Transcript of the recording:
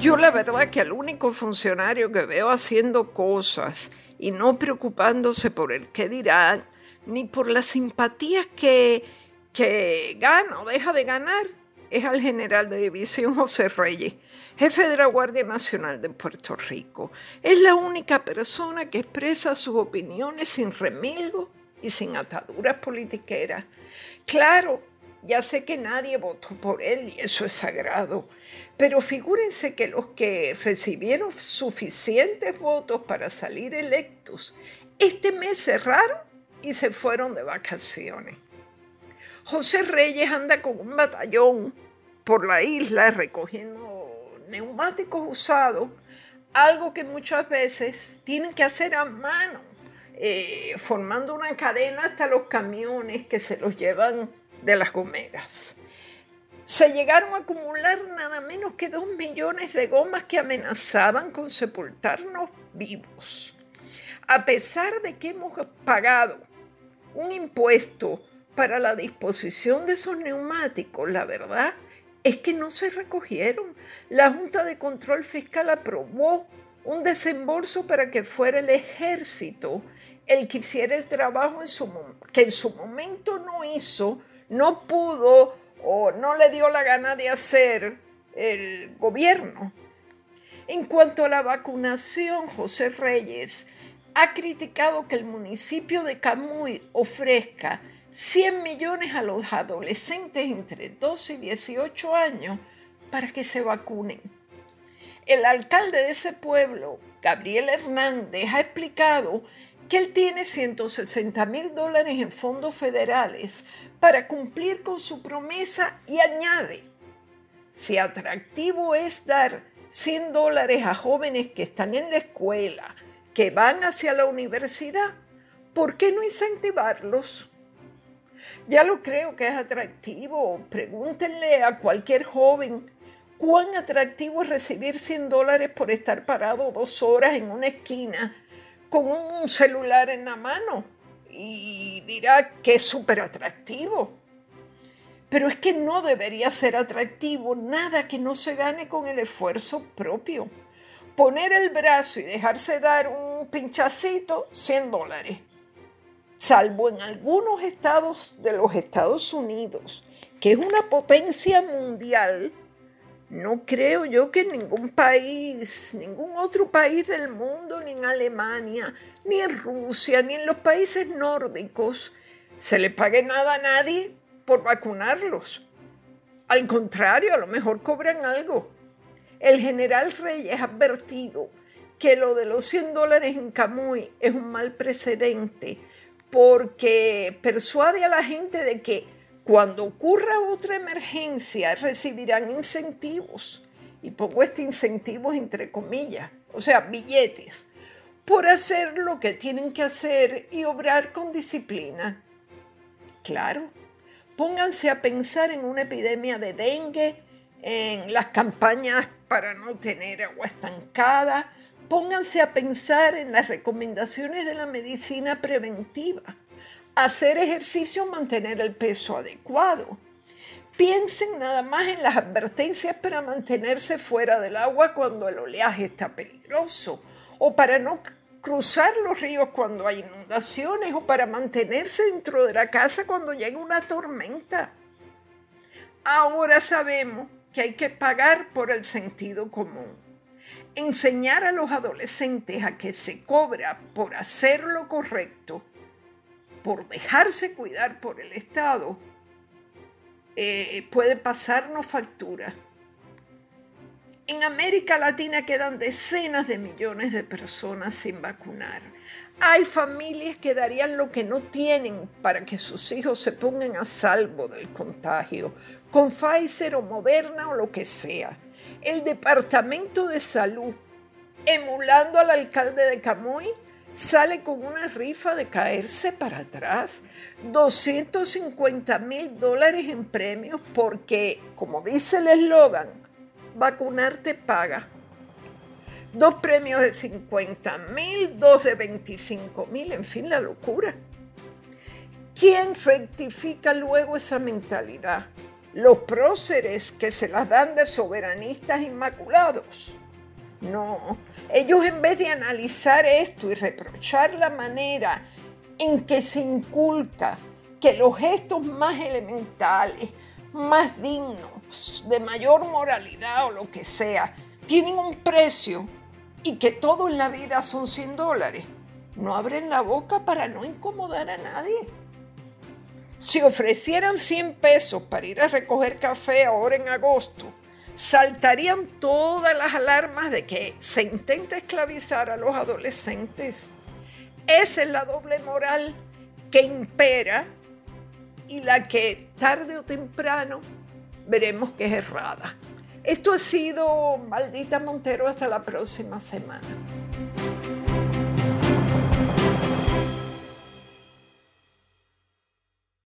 Yo la verdad que el único funcionario que veo haciendo cosas y no preocupándose por el qué dirán, ni por las simpatías que, que gana o deja de ganar, es al general de división José Reyes, jefe de la Guardia Nacional de Puerto Rico. Es la única persona que expresa sus opiniones sin remilgo y sin ataduras politiqueras. Claro, ya sé que nadie votó por él y eso es sagrado, pero figúrense que los que recibieron suficientes votos para salir electos, este mes cerraron y se fueron de vacaciones. José Reyes anda con un batallón por la isla recogiendo neumáticos usados, algo que muchas veces tienen que hacer a mano, eh, formando una cadena hasta los camiones que se los llevan de las gomeras. Se llegaron a acumular nada menos que dos millones de gomas que amenazaban con sepultarnos vivos. A pesar de que hemos pagado un impuesto para la disposición de esos neumáticos, la verdad es que no se recogieron. La Junta de Control Fiscal aprobó un desembolso para que fuera el ejército el que hiciera el trabajo que en su momento no hizo no pudo o no le dio la gana de hacer el gobierno. En cuanto a la vacunación, José Reyes ha criticado que el municipio de Camuy ofrezca 100 millones a los adolescentes entre 12 y 18 años para que se vacunen. El alcalde de ese pueblo, Gabriel Hernández, ha explicado que él tiene 160 mil dólares en fondos federales para cumplir con su promesa y añade, si atractivo es dar 100 dólares a jóvenes que están en la escuela, que van hacia la universidad, ¿por qué no incentivarlos? Ya lo creo que es atractivo. Pregúntenle a cualquier joven cuán atractivo es recibir 100 dólares por estar parado dos horas en una esquina con un celular en la mano y dirá que es súper atractivo. Pero es que no debería ser atractivo nada que no se gane con el esfuerzo propio. Poner el brazo y dejarse dar un pinchacito, 100 dólares. Salvo en algunos estados de los Estados Unidos, que es una potencia mundial, no creo yo que ningún país, ningún otro país del mundo, ni en Alemania, ni en Rusia, ni en los países nórdicos, se le pague nada a nadie por vacunarlos. Al contrario, a lo mejor cobran algo. El general Reyes ha advertido que lo de los 100 dólares en Camuy es un mal precedente porque persuade a la gente de que cuando ocurra otra emergencia, recibirán incentivos. Y pongo este incentivos entre comillas, o sea, billetes, por hacer lo que tienen que hacer y obrar con disciplina. Claro, pónganse a pensar en una epidemia de dengue, en las campañas para no tener agua estancada, pónganse a pensar en las recomendaciones de la medicina preventiva hacer ejercicio, mantener el peso adecuado. Piensen nada más en las advertencias para mantenerse fuera del agua cuando el oleaje está peligroso, o para no cruzar los ríos cuando hay inundaciones, o para mantenerse dentro de la casa cuando llega una tormenta. Ahora sabemos que hay que pagar por el sentido común. Enseñar a los adolescentes a que se cobra por hacer lo correcto por dejarse cuidar por el Estado, eh, puede pasarnos factura. En América Latina quedan decenas de millones de personas sin vacunar. Hay familias que darían lo que no tienen para que sus hijos se pongan a salvo del contagio, con Pfizer o Moderna o lo que sea. El Departamento de Salud, emulando al alcalde de Camuy, sale con una rifa de caerse para atrás. 250 mil dólares en premios porque, como dice el eslogan, vacunarte paga. Dos premios de 50 mil, dos de 25 mil, en fin, la locura. ¿Quién rectifica luego esa mentalidad? los próceres que se las dan de soberanistas inmaculados. No, ellos en vez de analizar esto y reprochar la manera en que se inculca que los gestos más elementales, más dignos, de mayor moralidad o lo que sea, tienen un precio y que todo en la vida son 100 dólares, no abren la boca para no incomodar a nadie. Si ofrecieran 100 pesos para ir a recoger café ahora en agosto, saltarían todas las alarmas de que se intenta esclavizar a los adolescentes. Esa es la doble moral que impera y la que tarde o temprano veremos que es errada. Esto ha sido Maldita Montero hasta la próxima semana.